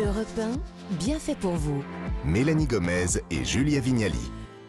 Europe 1, bien fait pour vous. Mélanie Gomez et Julia Vignali.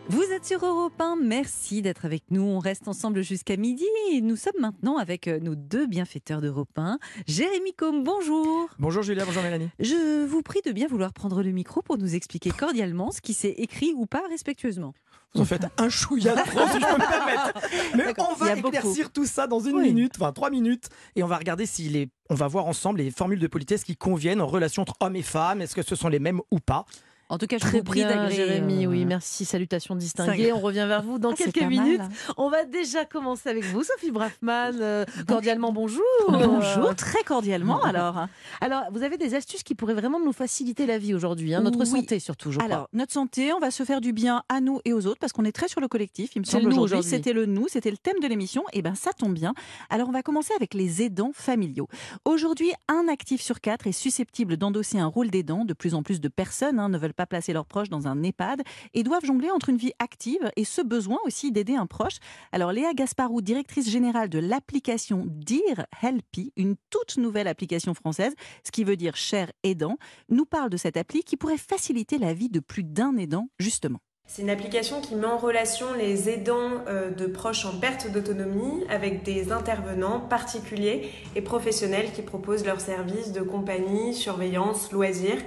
Vous êtes sur Europe 1, merci d'être avec nous. On reste ensemble jusqu'à midi et nous sommes maintenant avec euh, nos deux bienfaiteurs d'Europe 1. Jérémy Combe, bonjour. Bonjour Julia, bonjour Mélanie. Je vous prie de bien vouloir prendre le micro pour nous expliquer cordialement ce qui s'est écrit ou pas respectueusement. Vous en faites un chouïa trop, si je peux me permettre. Mais on va beaucoup. éclaircir tout ça dans une Oui. minute, enfin trois minutes, et on va regarder s'il est. On va voir ensemble les formules de politesse qui conviennent en relation entre hommes et femmes. Est-ce que ce sont les mêmes ou pas? En tout cas, je Très vous prie d'agréer. Jérémy, euh, oui, merci, salutations distinguées. On revient vers vous dans Ah, quelques minutes. mal. On va déjà commencer avec vous, Sophie Braffman. Euh, cordialement bonjour. Bonjour, très cordialement alors. Alors, vous avez des astuces qui pourraient vraiment nous faciliter la vie aujourd'hui, hein, notre Oui. santé surtout, je crois. Alors, notre santé, on va se faire du bien à nous et aux autres parce qu'on est très sur le collectif, il me semble aujourd'hui. aujourd'hui. C'était le nous, c'était le thème de l'émission. Et ben ça tombe bien. Alors, on va commencer avec les aidants familiaux. Aujourd'hui, un actif sur quatre est susceptible d'endosser un rôle d'aidant. De plus en plus de personnes hein, ne veulent pas placer leurs proches dans un EHPAD et doivent jongler entre une vie active et ce besoin aussi d'aider un proche. Alors, Léa Gasparou, directrice générale de l'application Dear Helpy, une toute nouvelle application française, ce qui veut dire cher aidant, nous parle de cette appli qui pourrait faciliter la vie de plus d'un aidant, justement. C'est une application qui met en relation les aidants euh, de proches en perte d'autonomie avec des intervenants particuliers et professionnels qui proposent leurs services de compagnie, surveillance, loisirs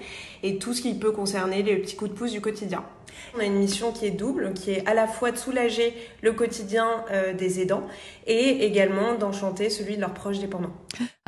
et tout ce qui peut concerner les petits coups de pouce du quotidien. On a une mission qui est double, qui est à la fois de soulager le quotidien euh, des aidants et également d'enchanter celui de leurs proches dépendants.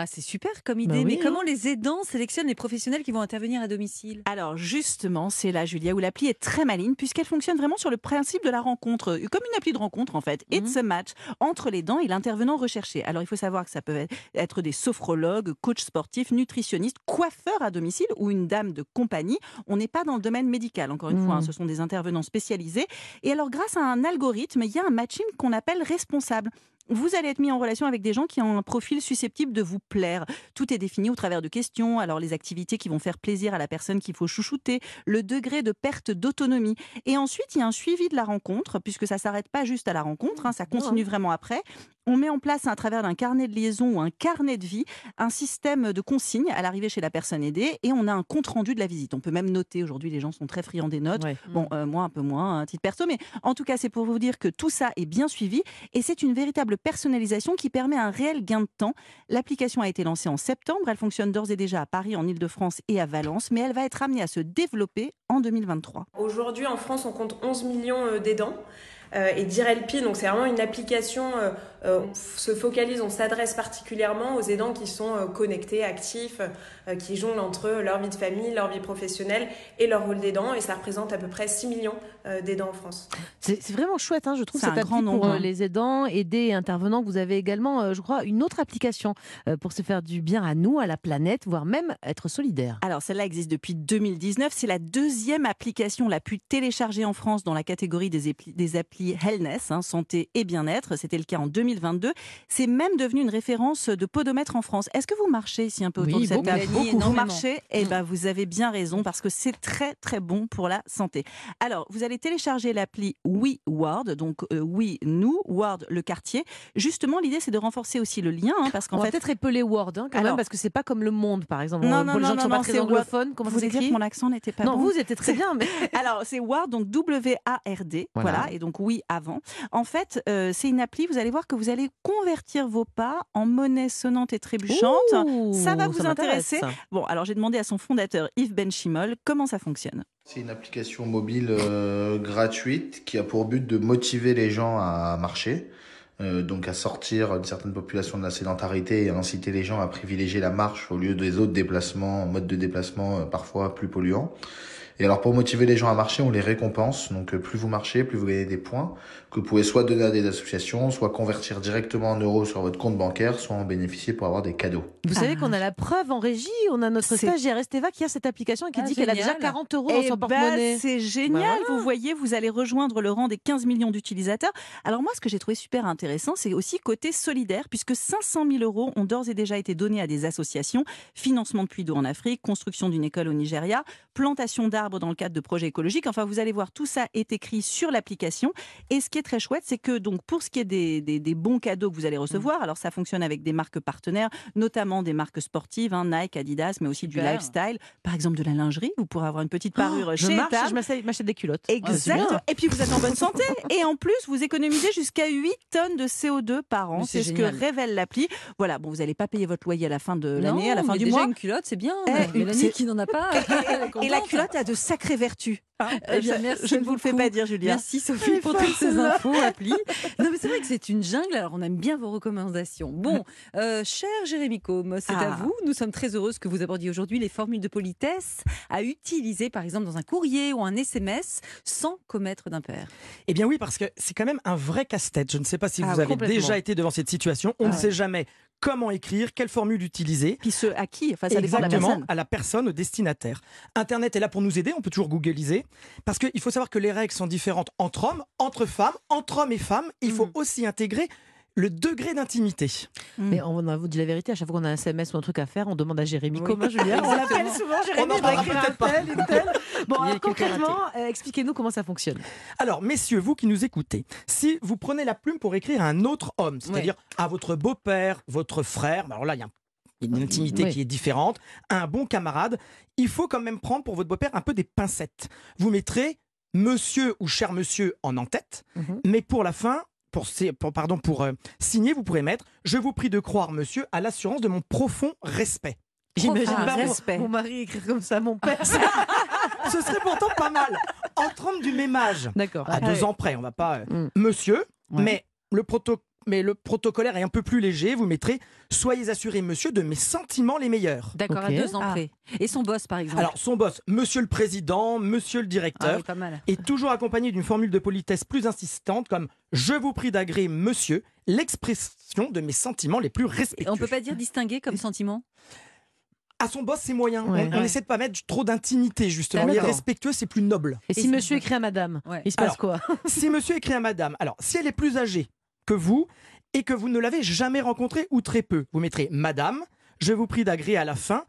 Ah, c'est super comme Bah idée. oui, Mais comment les aidants sélectionnent les professionnels qui vont intervenir à domicile? Alors, justement, c'est là, Julia, où l'appli est très maligne, puisqu'elle fonctionne vraiment sur le principe de la rencontre, euh, comme une appli de rencontre, en fait. It's a match entre l'aidant et l'intervenant recherché. Alors, il faut savoir que ça peut être des sophrologues, coachs sportifs, nutritionnistes, coiffeurs à domicile ou une dame de compagnie. On n'est pas dans le domaine médical, encore une Mhm. fois. hein, ce sont des intervenants spécialisés. Et alors, grâce à un algorithme, il y a un matching qu'on appelle responsable. Vous allez être mis en relation avec des gens qui ont un profil susceptible de vous plaire. Tout est défini au travers de questions, alors les activités qui vont faire plaisir à la personne qu'il faut chouchouter, le degré de perte d'autonomie. Et ensuite, il y a un suivi de la rencontre, puisque ça s'arrête pas juste à la rencontre, hein, ça continue vraiment après. On met en place à travers d'un carnet de liaison ou un carnet de vie un système de consignes à l'arrivée chez la personne aidée et on a un compte rendu de la visite. On peut même noter, aujourd'hui les gens sont très friands des notes. Ouais. Bon, euh, moi un peu moins, à titre perso, mais en tout cas, c'est pour vous dire que tout ça est bien suivi et c'est une véritable personnalisation qui permet un réel gain de temps. L'application a été lancée en septembre, elle fonctionne d'ores et déjà à Paris, en Ile-de-France et à Valence, mais elle va être amenée à se développer en 2023. Aujourd'hui, en France, on compte 11 millions euh, d'aidants. Euh, et Direlpi, donc c'est vraiment une application, euh, euh, on f- se focalise, on s'adresse particulièrement aux aidants qui sont euh, connectés, actifs, euh, qui jonglent entre leur vie de famille, leur vie professionnelle et leur rôle d'aidant. Et ça représente à peu près 6 millions euh, d'aidants en France. C'est vraiment chouette, hein, je trouve, C'est cette un grand nombre, pour euh, hein. les aidants, aidés et intervenants. Vous avez également, euh, je crois, une autre application euh, pour se faire du bien à nous, à la planète, voire même être solidaire. Alors, celle-là existe depuis 2019. C'est la deuxième application la plus téléchargée en France dans la catégorie des, des applis Wellness, hein, santé et bien-être. C'était le cas en 2022. C'est même devenu une référence de podomètre en France. Est-ce que vous marchez ici un peu autour Oui, de cette table. Vous marchez? Eh ben, vous avez bien raison parce que c'est très très bon pour la santé. Alors, vous allez télécharger l'appli We Ward, donc euh, We nous, Ward le quartier. Justement, l'idée c'est de renforcer aussi le lien, hein, parce On qu'en va fait, peut-être épeler Word hein, quand Alors- même, parce que c'est pas comme le monde, par exemple. Non, pour non, les gens non, qui sont non, pas très anglophones, comment vous s'écrit? que mon accent n'était pas Non, bon vous étiez très bien, mais Alors, c'est Ward, donc W-A-R-D, voilà. Voilà. et donc oui avant. En fait, euh, c'est une appli, vous allez voir que vous allez convertir vos pas en monnaie sonnante et trébuchante. Ouh, ça va vous intéresser. Bon, alors j'ai demandé à son fondateur Yves Benchimol comment ça fonctionne. C'est une application mobile euh, gratuite qui a pour but de motiver les gens à marcher, euh, donc à sortir d'une certaine population de la sédentarité et à inciter les gens à privilégier la marche au lieu des autres déplacements, modes de déplacement euh, parfois plus polluants. Et alors pour motiver les gens à marcher, on les récompense. Donc euh, plus vous marchez, plus vous gagnez des points que vous pouvez soit donner à des associations, soit convertir directement en euros sur votre compte bancaire, soit en bénéficier pour avoir des cadeaux. Vous savez Ah. qu'on a la preuve en régie, on a notre C'est- stagiaire Esteva qui a cette application et qui Ah, dit qu'elle a déjà génial. 40 euros dans son ben, porte-monnaie. c'est génial, Bah voilà. vous voyez, vous allez rejoindre le rang des 15 millions d'utilisateurs. Alors moi, ce que j'ai trouvé super intéressant, c'est aussi côté solidaire, puisque 500 000 euros ont d'ores et déjà été donnés à des associations, financement de puits d'eau en Afrique, construction d'une école au Nigeria, plantation d'arbres arbres dans le cadre de projets écologiques. Enfin, vous allez voir, tout ça est écrit sur l'application. Et ce qui est très chouette, c'est que donc pour ce qui est des, des- des bons cadeaux que vous allez recevoir, alors ça fonctionne avec des marques partenaires, notamment des marques sportives, hein, Nike, Adidas, mais aussi du lifestyle. Par exemple, de la lingerie, vous pourrez avoir une petite parure Oh, je chez marche, Etam. je m'achète des culottes. Exact. et puis vous êtes en bonne santé. Et en plus, vous économisez jusqu'à 8 tonnes de CO2 par an. C'est ce que révèle l'appli. Voilà, bon, vous n'allez pas payer votre loyer à la fin de l'année, à la fin mais du déjà mois. une culotte, c'est bien. Eh, Mélanie qui n'en a pas. Et la culotte a de sacrées vertus. hein. Eh bien, je, merci je ne vous le fais pas dire, Julia. Merci Sophie pour toutes ces infos, appli. Non mais c'est vrai que c'est une jungle, alors on aime bien vos recommandations. Bon, euh, cher Jérémy Combe, c'est à Ah. vous. Nous sommes très heureuses que vous abordiez aujourd'hui les formules de politesse à utiliser par exemple dans un courrier ou un SMS sans commettre d'impair. Eh bien oui, parce que c'est quand même un vrai casse-tête. Je ne sais pas si Ah, vous avez déjà été devant cette situation. On Ah ne ouais. sait jamais comment écrire, quelle formule utiliser. Puis ce à qui Enfin, ça dépend de la Exactement, personne. à la personne, au destinataire. Internet est là pour nous aider, on peut toujours googliser. Parce qu'il faut savoir que les règles sont différentes entre hommes, entre femmes, entre hommes et femmes. Il faut Mhm. aussi intégrer le degré d'intimité. Mais on va vous dire la vérité, à chaque fois qu'on a un SMS ou un truc à faire, on demande à Jérémy Oui. comment Julien On l'appelle souvent On Jérémy, dois parlera écrire un peut-être pas. tel, une telle. Bon, alors, concrètement, euh, expliquez-nous comment ça fonctionne. Alors, messieurs, vous qui nous écoutez, si vous prenez la plume pour écrire à un autre homme, c'est-à-dire à votre beau-père, votre frère, bah alors là, il y a un- une intimité Oui. qui est différente, un bon camarade, il faut quand même prendre pour votre beau-père un peu des pincettes. Vous mettrez monsieur ou cher monsieur en en-tête, Mhm. mais pour la fin, pour, pardon, pour euh, signer, vous pourrez mettre Je vous prie de croire, monsieur, à l'assurance de mon profond respect. J'imagine Ah, pas mon- respect. mon mari écrire comme ça, mon père. Ce serait pourtant pas mal. Entre hommes du même âge, D'accord. à Ah deux oui. ans près, on va pas. euh, Mm. Monsieur, Ouais. mais le proto- mais le protocolaire est un peu plus léger. Vous mettrez Soyez assuré, monsieur, de mes sentiments les meilleurs. D'accord, à deux ans Ah. près. Et son boss par exemple. Alors, son boss, monsieur le président, monsieur le ah, directeur, oui, pas mal. est toujours accompagné d'une formule de politesse plus insistante comme Je vous prie d'agréer, monsieur, l'expression de mes sentiments les plus Et respectueux. on peut pas dire distinguer comme sentiment À son boss, c'est moyen. Ouais. on, on Ouais. essaie de pas mettre trop d'intimité, justement. D'accord. Et respectueux, c'est plus noble. Et si Et- monsieur écrit à madame, Ouais. il se passe Alors, quoi? si monsieur écrit à madame, alors si elle est plus âgée vous et que vous ne l'avez jamais rencontrée ou très peu, vous mettrez madame, je vous prie d'agréer à la fin,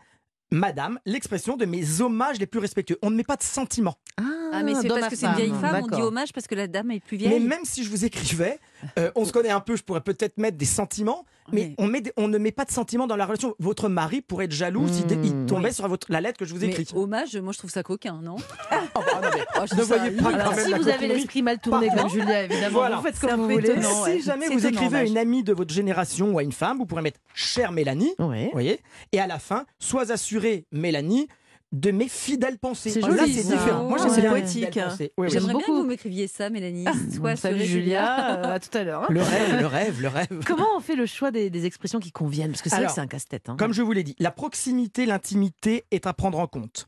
madame, l'expression de mes hommages les plus respectueux. On ne met pas de sentiments. Ah mais c'est parce que c'est une vieille femme, on dit hommage parce que la dame est plus Mais vieille. même si je vous écrivais, euh, on se connaît un peu, je pourrais peut-être mettre des sentiments, mais Oui. on, met des- on ne met pas de sentiments dans la relation. Votre mari pourrait être jaloux s'il Mmh, il tombait oui. sur votre, la lettre que je vous Mais écris. hommage, moi je trouve ça coquin, non? Oh, bah, non, mais Oh, je ne voyez pas Alors, même si la vous avez l'esprit mal tourné comme Julia, évidemment, Voilà. vous faites comme vous voulez. étonnant, ouais. Si jamais vous étonnant, écrivez à une amie de votre génération ou à une femme, vous pourrez mettre chère Mélanie, vous voyez, et à la fin, sois assurée, Mélanie, de mes fidèles pensées. C'est Oh, joli, là, c'est ça. différent. Moi, j'aime bien les Poétique. fidèles pensées. Oui, oui. J'aime J'aimerais bien que beaucoup. vous m'écriviez ça, Mélanie. Sois Salut Julia, euh, à tout à l'heure. hein. Le rêve, le rêve, le rêve. Comment on fait le choix des, des expressions qui conviennent? Parce que c'est vrai Alors, que c'est un casse-tête. hein. Comme je vous l'ai dit, la proximité, l'intimité est à prendre en compte.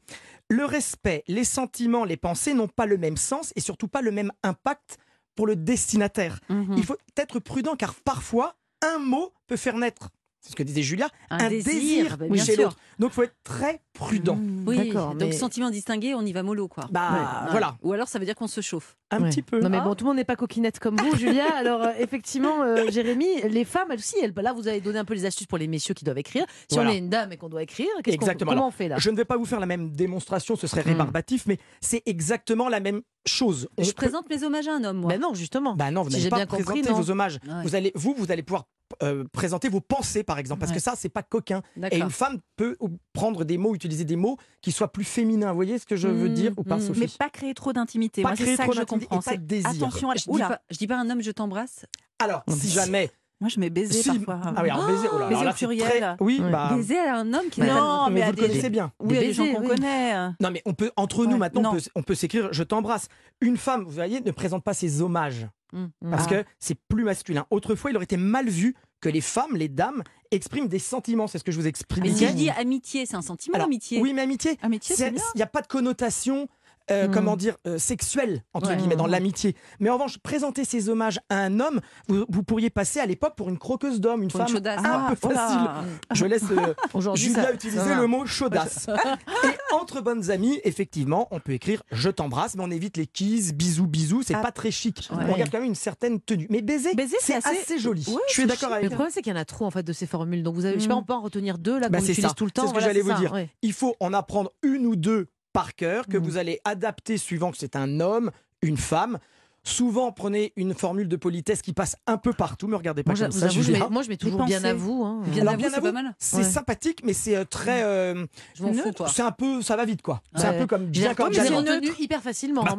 Le respect, les sentiments, les pensées n'ont pas le même sens et surtout pas le même impact pour le destinataire. Mhm. Il faut être prudent car parfois, un mot peut faire naître, c'est ce que disait Julia, Un, un, désir, bah, bien chez l'autre. Donc il faut être très prudent. Mmh. Oui, donc mais- sentiment distingué, on y va mollo quoi. Bah Ouais. voilà, Ou alors ça veut dire qu'on se chauffe. un Ouais. petit peu. Non mais Ah. bon, tout le monde n'est pas coquinette comme vous, Julia. Alors euh, effectivement, euh, Jérémy, les femmes, elles aussi, elles, là vous avez donné un peu les astuces pour les messieurs qui doivent écrire. Si Voilà. on est une dame et qu'on doit écrire, qu'est-ce qu'on- comment Alors, on fait là? Je ne vais pas vous faire la même démonstration, ce serait Hmm. rébarbatif, mais c'est exactement la même chose. On Je peut- présente mes hommages à un homme, moi. Ben non, justement. Bah non, vous Si n'allez j'ai pas bien compris, vos hommages. Vous allez, vous, vous allez pouvoir euh, présenter vos pensées, par exemple, parce Ouais. que ça, c'est pas coquin. Et une femme peut prendre des mots, utiliser des mots qui soient plus féminins. Vous voyez ce que je veux Mmh, dire ou pas, mmh. Sophie Mais pas créer trop d'intimité. Pas Moi, créer ça trop d'intimité et comprends. pas de C'est désir. attention à Je dis, pas, je dis pas un homme, je t'embrasse. Alors, si jamais. Moi, je mets baiser si- parfois. Ah oui, alors baiser, oh là Baiser alors là, au pluriel. très- Oui, bah. Baiser à un homme qui Non, n'a pas de- mais vous à le des- connaissez bien. Oui, des gens qu'on oui. connaît. Non, mais on peut, entre nous Ouais, maintenant, on non. peut, on peut s'écrire Je t'embrasse. Une femme, vous voyez, ne présente pas ses hommages. Mmh. Parce Ah. que c'est plus masculin. Autrefois, il aurait été mal vu que les femmes, les dames, expriment des sentiments. C'est ce que je vous exprime. Mais si je dis amitié, c'est un sentiment, Alors, amitié. Oui, mais amitié, Amitié, c'est il n'y a pas de connotation, euh, Hmm. comment dire, euh, sexuelle, entre Ouais. guillemets, dans Hmm. l'amitié. Mais en revanche, présenter ces hommages à un homme, vous, vous pourriez passer à l'époque pour une croqueuse d'homme, une une femme chaudasse. un Ah, peu voilà. facile. Je laisse euh, Julia ça- utiliser ça le mot chaudasse. Et entre bonnes amies, effectivement, on peut écrire je t'embrasse, mais on évite les kisses, bisous, bisous, c'est Ah. pas très chic. Ouais. On garde quand même une certaine tenue. Mais baiser, Baiser, c'est assez... assez- joli. Ouais, je suis d'accord avec le problème, c'est qu'il y en a trop en fait de ces formules. Donc vous avez, je sais pas, Mm. on peut en retenir deux là Bah, qu'on c'est utilise ça. tout le temps. C'est ce que j'allais vous dire. Il faut en apprendre une ou deux par cœur, que Mm. vous allez adapter suivant que c'est un homme, une femme. Souvent, prenez une formule de politesse qui passe un peu partout. Me regardez pas Moi, comme ça, avoue, je mets- moi, je mets toujours bien à vous. hein. Bien Alors, à vous, bien c'est à pas vous, mal. C'est Ouais. sympathique, mais c'est euh, très. euh, Je m'en fous, toi. c'est un peu, ça va vite quoi. C'est un peu comme bien comme j'ai Janet. retenu hyper facilement. Bah.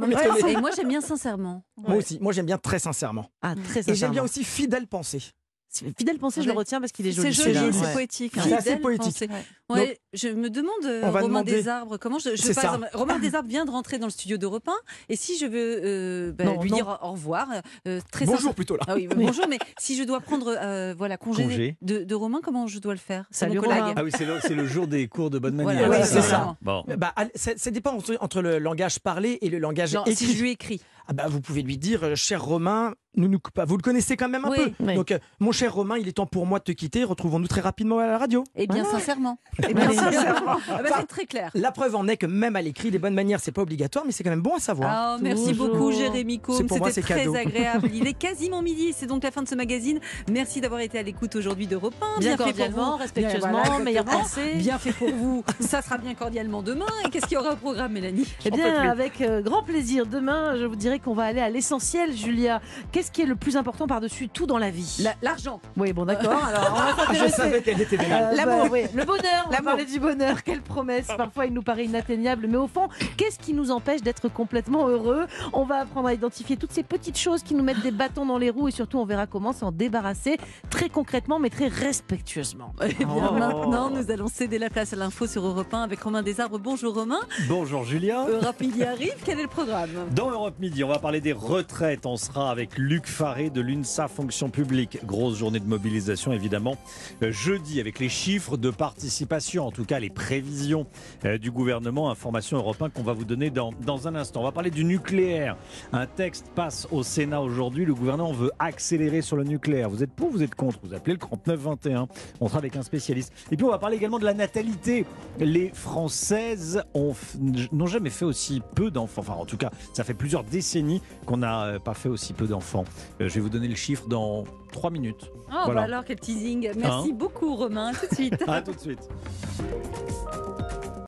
Et moi, j'aime bien sincèrement. Moi aussi, moi j'aime bien très sincèrement. Ah, très Et j'aime sincèrement. bien aussi fidèle pensée. Fidèle pensée, je le retiens parce qu'il est C'est joli. joli, celui-là. c'est Ouais. poétique. C'est hein. assez Fidèle poétique. je me demande, euh, on va Romain demander- Desarbres, comment je, je C'est sais pas, ça. exemple, Romain Desarbres vient de rentrer dans le studio d'Europe 1, et si je veux euh, bah, Non, lui non. dire au revoir, euh, très Bonjour sincère- plutôt là. Ah oui, bonjour, mais si je dois prendre euh, voilà, congé, Congé. De, de Romain, comment je dois le faire? C'est Salut, mon. Romain. Ah oui, c'est le, c'est le jour des cours de bonne Voilà, manière. ouais, oui, c'est voilà. Bon. Bah, allez, ça, ça dépend entre, entre le langage parlé et le langage Non, écrit. si je lui écris. Ah bah, vous pouvez lui dire, cher Romain, nous, nous, vous le connaissez quand même un Oui. peu. Oui. Donc, euh, mon cher Romain, il est temps pour moi de te quitter. Retrouvons-nous très rapidement à la radio. Et bien Voilà. sincèrement. Eh bien, sincèrement. Ah bah, c'est très clair. La preuve en est que même à l'écrit, les bonnes manières, c'est pas obligatoire, mais c'est quand même bon à savoir. Ah, merci beaucoup Jérémy Combe, c'était très cadeau. agréable. Il est quasiment midi, c'est donc la fin de ce magazine. Merci d'avoir été à l'écoute aujourd'hui d'Europe 1. Bien fait pour cordialement, vous. respectueusement, Bien, voilà, meilleure exactement. pensée. Bien fait pour vous. Ça sera bien cordialement demain. Et qu'est-ce qu'il y aura au programme, Mélanie? Eh bien, avec euh, grand plaisir. Demain, je vous dirais qu'on va aller à l'essentiel, Julia. Qu'est-ce qui est le plus important par-dessus tout dans la vie? La- L'argent. Oui, bon, d'accord. Alors, on va Ah, je savais qu'elle était. Euh, L'amour. bah, oui. Le bonheur, on va parler du bonheur. Quelle promesse. Parfois, il nous paraît inatteignable. Mais au fond, qu'est-ce qui nous empêche d'être complètement heureux? On va apprendre à identifier toutes ces petites choses qui nous mettent des bâtons dans les roues. Et surtout, on verra comment s'en débarrasser très concrètement, mais très respectueusement. Eh bien, Oh. maintenant, nous allons céder la place à l'info sur Europe 1 avec Romain Desarbres. Bonjour Romain. Bonjour Julien. Europe Midi arrive. Quel est le programme? Dans Europe Midi, on va parler des retraites. On sera avec Luc Faré de l'UNSA Fonction Publique. Grosse journée de mobilisation, évidemment. Euh, jeudi, avec les chiffres de participation, en tout cas les prévisions euh, du gouvernement. Information Europe 1 qu'on va vous donner dans, dans un instant. On va parler du nucléaire. Un texte passe au Sénat aujourd'hui. Le gouvernement veut accélérer sur le nucléaire. Vous êtes pour, vous êtes contre Vous appelez le 3921. On sera avec un spécialiste. Et puis on va parler également de la natalité. Les Françaises n'ont jamais fait aussi peu d'enfants. Enfin, en tout cas, ça fait plusieurs décennies qu'on n'a euh, pas fait aussi peu d'enfants. Euh, je vais vous donner le chiffre dans 3 minutes. Oh, Voilà. bah alors, quel teasing. Merci Hein beaucoup Romain. À tout de suite. À tout de suite.